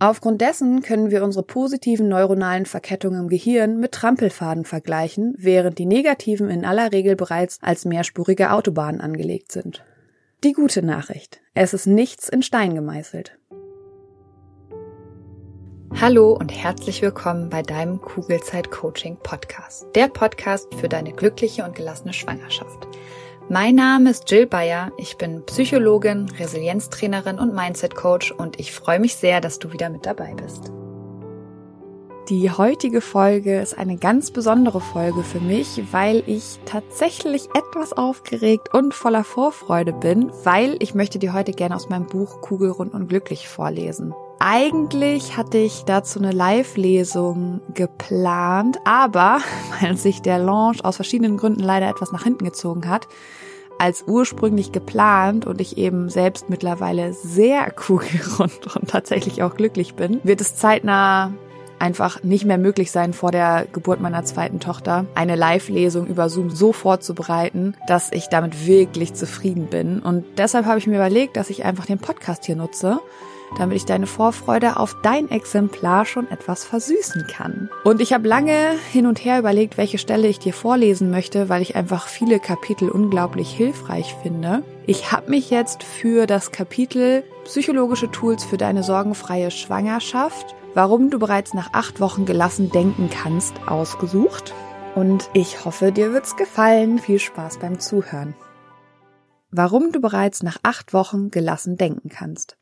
Aufgrund dessen können wir unsere positiven neuronalen Verkettungen im Gehirn mit Trampelfaden vergleichen, während die negativen in aller Regel bereits als mehrspurige Autobahnen angelegt sind. Die gute Nachricht. Es ist nichts in Stein gemeißelt. Hallo und herzlich willkommen bei deinem Kugelzeit Coaching Podcast. Der Podcast für deine glückliche und gelassene Schwangerschaft. Mein Name ist Jill Bayer. Ich bin Psychologin, Resilienztrainerin und Mindset Coach und ich freue mich sehr, dass du wieder mit dabei bist. Die heutige Folge ist eine ganz besondere Folge für mich, weil ich tatsächlich etwas aufgeregt und voller Vorfreude bin, weil ich möchte dir heute gerne aus meinem Buch Kugelrund und glücklich vorlesen. Eigentlich hatte ich dazu eine Live-Lesung geplant, aber weil sich der Launch aus verschiedenen Gründen leider etwas nach hinten gezogen hat, als ursprünglich geplant und ich eben selbst mittlerweile sehr kugelrund und tatsächlich auch glücklich bin, wird es zeitnah einfach nicht mehr möglich sein, vor der Geburt meiner zweiten Tochter eine Live-Lesung über Zoom so vorzubereiten, dass ich damit wirklich zufrieden bin. Und deshalb habe ich mir überlegt, dass ich einfach den Podcast hier nutze, damit ich deine Vorfreude auf dein Exemplar schon etwas versüßen kann. Und ich habe lange hin und her überlegt, welche Stelle ich dir vorlesen möchte, weil ich einfach viele Kapitel unglaublich hilfreich finde. Ich habe mich jetzt für das Kapitel Psychologische Tools für deine sorgenfreie Schwangerschaft warum du bereits nach acht Wochen gelassen denken kannst, ausgesucht. Und ich hoffe, dir wird's gefallen. Viel Spaß beim Zuhören. Warum du bereits nach acht Wochen gelassen denken kannst.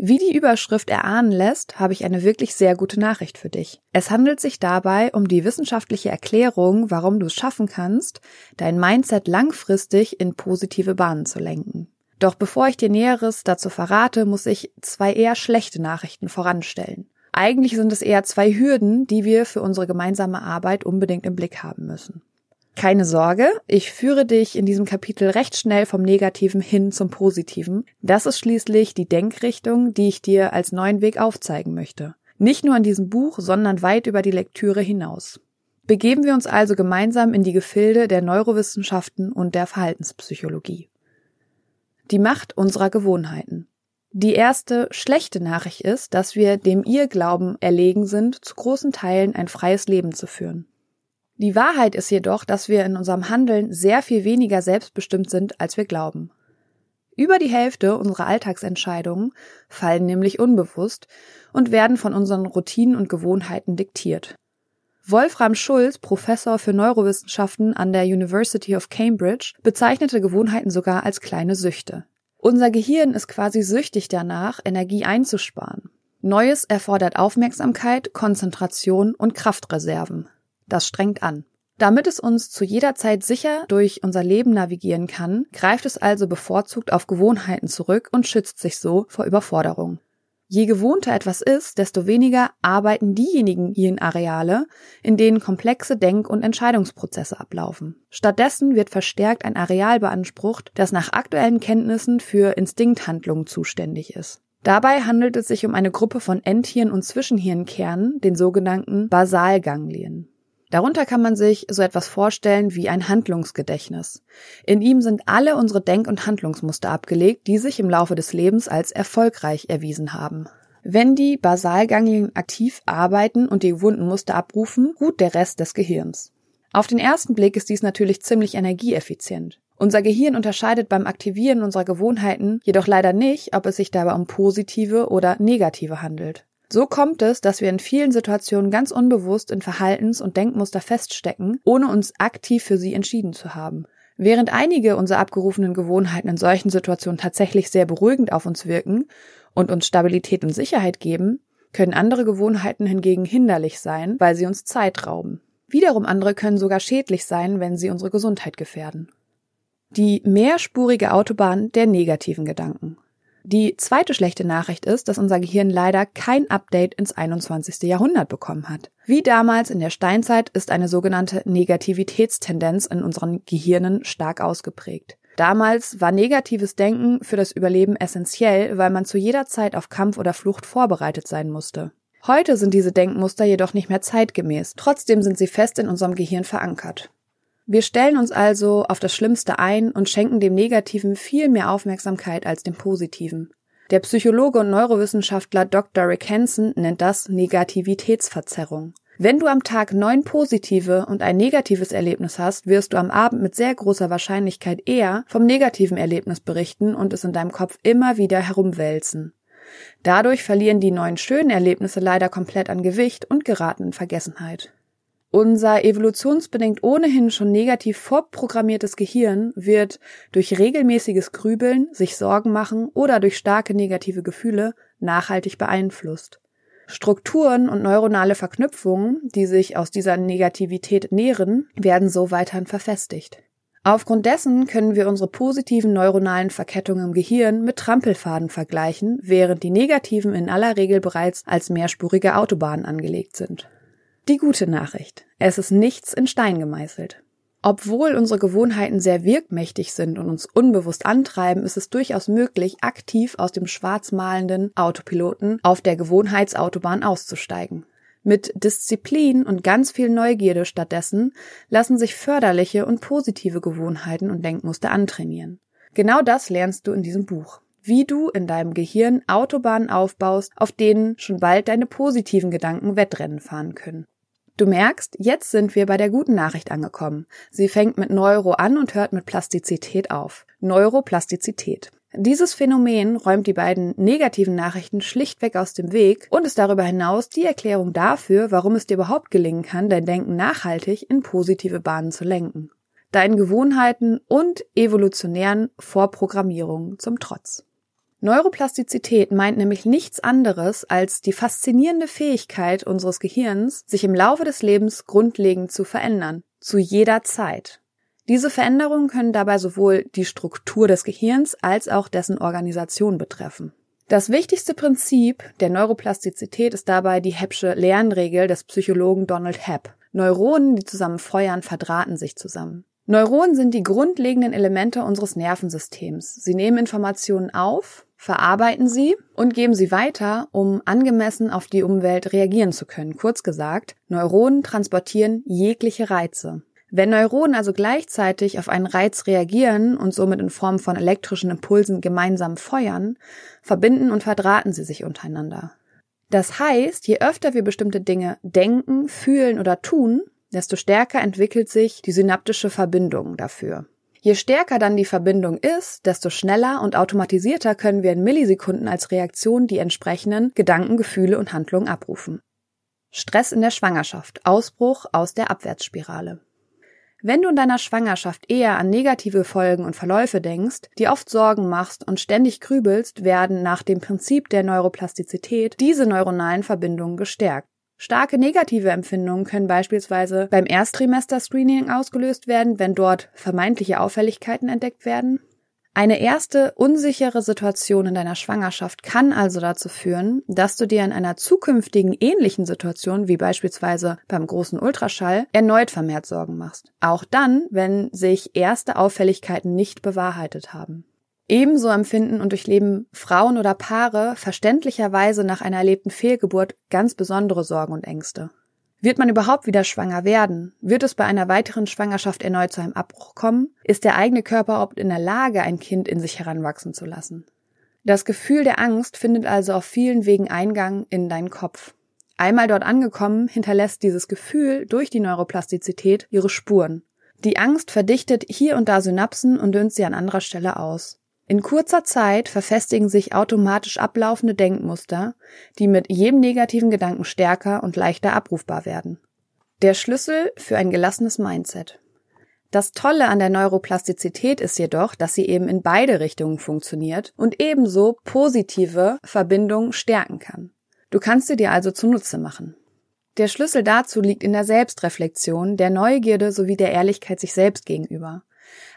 Wie die Überschrift erahnen lässt, habe ich eine wirklich sehr gute Nachricht für dich. Es handelt sich dabei um die wissenschaftliche Erklärung, warum du es schaffen kannst, dein Mindset langfristig in positive Bahnen zu lenken. Doch bevor ich dir Näheres dazu verrate, muss ich zwei eher schlechte Nachrichten voranstellen. Eigentlich sind es eher zwei Hürden, die wir für unsere gemeinsame Arbeit unbedingt im Blick haben müssen. Keine Sorge, ich führe dich in diesem Kapitel recht schnell vom Negativen hin zum Positiven. Das ist schließlich die Denkrichtung, die ich dir als neuen Weg aufzeigen möchte. Nicht nur in diesem Buch, sondern weit über die Lektüre hinaus. Begeben wir uns also gemeinsam in die Gefilde der Neurowissenschaften und der Verhaltenspsychologie. Die Macht unserer Gewohnheiten. Die erste schlechte Nachricht ist, dass wir dem Irrglauben erlegen sind, zu großen Teilen ein freies Leben zu führen. Die Wahrheit ist jedoch, dass wir in unserem Handeln sehr viel weniger selbstbestimmt sind, als wir glauben. Über die Hälfte unserer Alltagsentscheidungen fallen nämlich unbewusst und werden von unseren Routinen und Gewohnheiten diktiert. Wolfram Schulz, Professor für Neurowissenschaften an der University of Cambridge, bezeichnete Gewohnheiten sogar als kleine Süchte. Unser Gehirn ist quasi süchtig danach, Energie einzusparen. Neues erfordert Aufmerksamkeit, Konzentration und Kraftreserven. Das strengt an. Damit es uns zu jeder Zeit sicher durch unser Leben navigieren kann, greift es also bevorzugt auf Gewohnheiten zurück und schützt sich so vor Überforderung. Je gewohnter etwas ist, desto weniger arbeiten diejenigen Hirnareale, in denen komplexe Denk- und Entscheidungsprozesse ablaufen. Stattdessen wird verstärkt ein Areal beansprucht, das nach aktuellen Kenntnissen für Instinkthandlungen zuständig ist. Dabei handelt es sich um eine Gruppe von Endhirn- und Zwischenhirnkernen, den sogenannten Basalganglien. Darunter kann man sich so etwas vorstellen wie ein Handlungsgedächtnis. In ihm sind alle unsere Denk- und Handlungsmuster abgelegt, die sich im Laufe des Lebens als erfolgreich erwiesen haben. Wenn die Basalganglien aktiv arbeiten und die gewohnten Muster abrufen, ruht der Rest des Gehirns. Auf den ersten Blick ist dies natürlich ziemlich energieeffizient. Unser Gehirn unterscheidet beim Aktivieren unserer Gewohnheiten jedoch leider nicht, ob es sich dabei um positive oder negative handelt. So kommt es, dass wir in vielen Situationen ganz unbewusst in Verhaltens- und Denkmuster feststecken, ohne uns aktiv für sie entschieden zu haben. Während einige unserer abgerufenen Gewohnheiten in solchen Situationen tatsächlich sehr beruhigend auf uns wirken und uns Stabilität und Sicherheit geben, können andere Gewohnheiten hingegen hinderlich sein, weil sie uns Zeit rauben. Wiederum andere können sogar schädlich sein, wenn sie unsere Gesundheit gefährden. Die mehrspurige Autobahn der negativen Gedanken. Die zweite schlechte Nachricht ist, dass unser Gehirn leider kein Update ins 21. Jahrhundert bekommen hat. Wie damals in der Steinzeit ist eine sogenannte Negativitätstendenz in unseren Gehirnen stark ausgeprägt. Damals war negatives Denken für das Überleben essentiell, weil man zu jeder Zeit auf Kampf oder Flucht vorbereitet sein musste. Heute sind diese Denkmuster jedoch nicht mehr zeitgemäß, trotzdem sind sie fest in unserem Gehirn verankert. Wir stellen uns also auf das Schlimmste ein und schenken dem Negativen viel mehr Aufmerksamkeit als dem Positiven. Der Psychologe und Neurowissenschaftler Dr. Rick Hansen nennt das Negativitätsverzerrung. Wenn du am Tag neun positive und ein negatives Erlebnis hast, wirst du am Abend mit sehr großer Wahrscheinlichkeit eher vom negativen Erlebnis berichten und es in deinem Kopf immer wieder herumwälzen. Dadurch verlieren die neun schönen Erlebnisse leider komplett an Gewicht und geraten in Vergessenheit. Unser evolutionsbedingt ohnehin schon negativ vorprogrammiertes Gehirn wird durch regelmäßiges Grübeln, sich Sorgen machen oder durch starke negative Gefühle nachhaltig beeinflusst. Strukturen und neuronale Verknüpfungen, die sich aus dieser Negativität nähren, werden so weiterhin verfestigt. Aufgrund dessen können wir unsere positiven neuronalen Verkettungen im Gehirn mit Trampelfaden vergleichen, während die negativen in aller Regel bereits als mehrspurige Autobahnen angelegt sind. Die gute Nachricht. Es ist nichts in Stein gemeißelt. Obwohl unsere Gewohnheiten sehr wirkmächtig sind und uns unbewusst antreiben, ist es durchaus möglich, aktiv aus dem schwarzmalenden Autopiloten auf der Gewohnheitsautobahn auszusteigen. Mit Disziplin und ganz viel Neugierde stattdessen lassen sich förderliche und positive Gewohnheiten und Denkmuster antrainieren. Genau das lernst du in diesem Buch wie du in deinem Gehirn Autobahnen aufbaust, auf denen schon bald deine positiven Gedanken Wettrennen fahren können. Du merkst, jetzt sind wir bei der guten Nachricht angekommen. Sie fängt mit Neuro an und hört mit Plastizität auf. Neuroplastizität. Dieses Phänomen räumt die beiden negativen Nachrichten schlichtweg aus dem Weg und ist darüber hinaus die Erklärung dafür, warum es dir überhaupt gelingen kann, dein Denken nachhaltig in positive Bahnen zu lenken. Deinen Gewohnheiten und evolutionären Vorprogrammierungen zum Trotz. Neuroplastizität meint nämlich nichts anderes als die faszinierende Fähigkeit unseres Gehirns, sich im Laufe des Lebens grundlegend zu verändern, zu jeder Zeit. Diese Veränderungen können dabei sowohl die Struktur des Gehirns als auch dessen Organisation betreffen. Das wichtigste Prinzip der Neuroplastizität ist dabei die Heppsche Lernregel des Psychologen Donald Hepp. Neuronen, die zusammen feuern, verdrahten sich zusammen. Neuronen sind die grundlegenden Elemente unseres Nervensystems. Sie nehmen Informationen auf, verarbeiten sie und geben sie weiter, um angemessen auf die Umwelt reagieren zu können. Kurz gesagt, Neuronen transportieren jegliche Reize. Wenn Neuronen also gleichzeitig auf einen Reiz reagieren und somit in Form von elektrischen Impulsen gemeinsam feuern, verbinden und verdrahten sie sich untereinander. Das heißt, je öfter wir bestimmte Dinge denken, fühlen oder tun, desto stärker entwickelt sich die synaptische Verbindung dafür. Je stärker dann die Verbindung ist, desto schneller und automatisierter können wir in Millisekunden als Reaktion die entsprechenden Gedanken, Gefühle und Handlungen abrufen. Stress in der Schwangerschaft, Ausbruch aus der Abwärtsspirale. Wenn du in deiner Schwangerschaft eher an negative Folgen und Verläufe denkst, dir oft Sorgen machst und ständig grübelst, werden nach dem Prinzip der Neuroplastizität diese neuronalen Verbindungen gestärkt. Starke negative Empfindungen können beispielsweise beim Ersttrimester-Screening ausgelöst werden, wenn dort vermeintliche Auffälligkeiten entdeckt werden. Eine erste unsichere Situation in deiner Schwangerschaft kann also dazu führen, dass du dir in einer zukünftigen ähnlichen Situation, wie beispielsweise beim großen Ultraschall, erneut vermehrt Sorgen machst. Auch dann, wenn sich erste Auffälligkeiten nicht bewahrheitet haben. Ebenso empfinden und durchleben Frauen oder Paare verständlicherweise nach einer erlebten Fehlgeburt ganz besondere Sorgen und Ängste. Wird man überhaupt wieder schwanger werden? Wird es bei einer weiteren Schwangerschaft erneut zu einem Abbruch kommen? Ist der eigene Körper überhaupt in der Lage, ein Kind in sich heranwachsen zu lassen? Das Gefühl der Angst findet also auf vielen Wegen Eingang in deinen Kopf. Einmal dort angekommen, hinterlässt dieses Gefühl durch die Neuroplastizität ihre Spuren. Die Angst verdichtet hier und da Synapsen und dünnt sie an anderer Stelle aus. In kurzer Zeit verfestigen sich automatisch ablaufende Denkmuster, die mit jedem negativen Gedanken stärker und leichter abrufbar werden. Der Schlüssel für ein gelassenes Mindset. Das Tolle an der Neuroplastizität ist jedoch, dass sie eben in beide Richtungen funktioniert und ebenso positive Verbindungen stärken kann. Du kannst sie dir also zunutze machen. Der Schlüssel dazu liegt in der Selbstreflexion, der Neugierde sowie der Ehrlichkeit sich selbst gegenüber.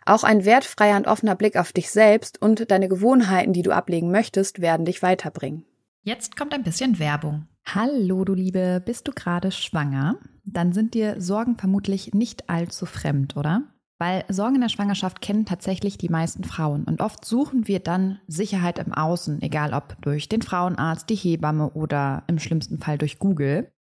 Auch ein wertfreier und offener Blick auf dich selbst und deine Gewohnheiten, die du ablegen möchtest, werden dich weiterbringen. Jetzt kommt ein bisschen Werbung. Hallo, du Liebe, bist du gerade schwanger? Dann sind dir Sorgen vermutlich nicht allzu fremd, oder? Weil Sorgen in der Schwangerschaft kennen tatsächlich die meisten Frauen und oft suchen wir dann Sicherheit im Außen, egal ob durch den Frauenarzt, die Hebamme oder im schlimmsten Fall durch Google.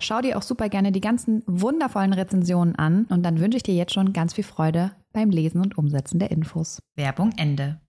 Schau dir auch super gerne die ganzen wundervollen Rezensionen an und dann wünsche ich dir jetzt schon ganz viel Freude beim Lesen und Umsetzen der Infos. Werbung Ende.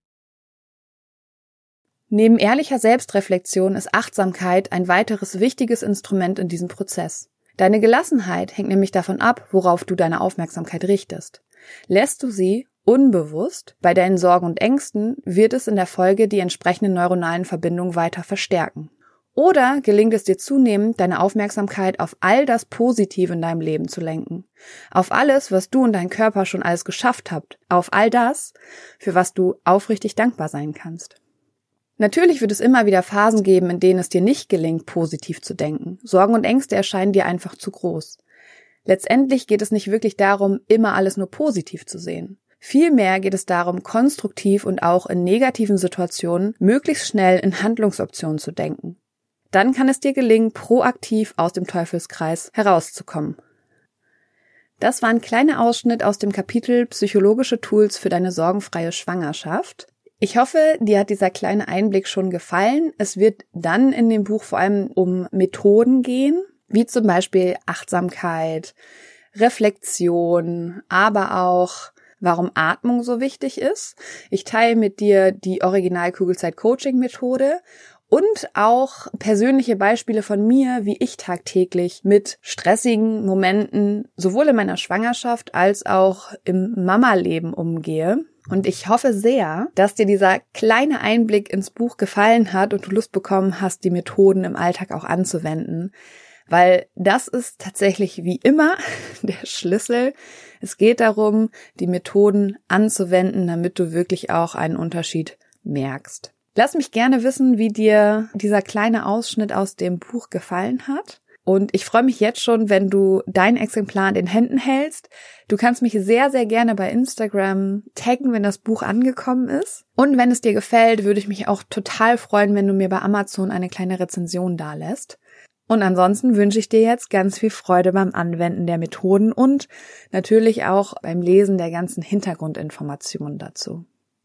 Neben ehrlicher Selbstreflexion ist Achtsamkeit ein weiteres wichtiges Instrument in diesem Prozess. Deine Gelassenheit hängt nämlich davon ab, worauf du deine Aufmerksamkeit richtest. Lässt du sie unbewusst bei deinen Sorgen und Ängsten, wird es in der Folge die entsprechenden neuronalen Verbindungen weiter verstärken. Oder gelingt es dir zunehmend, deine Aufmerksamkeit auf all das Positive in deinem Leben zu lenken. Auf alles, was du und dein Körper schon alles geschafft habt. Auf all das, für was du aufrichtig dankbar sein kannst. Natürlich wird es immer wieder Phasen geben, in denen es dir nicht gelingt, positiv zu denken. Sorgen und Ängste erscheinen dir einfach zu groß. Letztendlich geht es nicht wirklich darum, immer alles nur positiv zu sehen. Vielmehr geht es darum, konstruktiv und auch in negativen Situationen möglichst schnell in Handlungsoptionen zu denken. Dann kann es dir gelingen, proaktiv aus dem Teufelskreis herauszukommen. Das war ein kleiner Ausschnitt aus dem Kapitel Psychologische Tools für deine sorgenfreie Schwangerschaft. Ich hoffe, dir hat dieser kleine Einblick schon gefallen. Es wird dann in dem Buch vor allem um Methoden gehen, wie zum Beispiel Achtsamkeit, Reflexion, aber auch warum Atmung so wichtig ist. Ich teile mit dir die Original Kugelzeit Coaching Methode und auch persönliche Beispiele von mir, wie ich tagtäglich mit stressigen Momenten sowohl in meiner Schwangerschaft als auch im Mama-Leben umgehe. Und ich hoffe sehr, dass dir dieser kleine Einblick ins Buch gefallen hat und du Lust bekommen hast, die Methoden im Alltag auch anzuwenden. Weil das ist tatsächlich wie immer der Schlüssel. Es geht darum, die Methoden anzuwenden, damit du wirklich auch einen Unterschied merkst. Lass mich gerne wissen, wie dir dieser kleine Ausschnitt aus dem Buch gefallen hat. Und ich freue mich jetzt schon, wenn du dein Exemplar in den Händen hältst. Du kannst mich sehr, sehr gerne bei Instagram taggen, wenn das Buch angekommen ist. Und wenn es dir gefällt, würde ich mich auch total freuen, wenn du mir bei Amazon eine kleine Rezension dalässt. Und ansonsten wünsche ich dir jetzt ganz viel Freude beim Anwenden der Methoden und natürlich auch beim Lesen der ganzen Hintergrundinformationen dazu.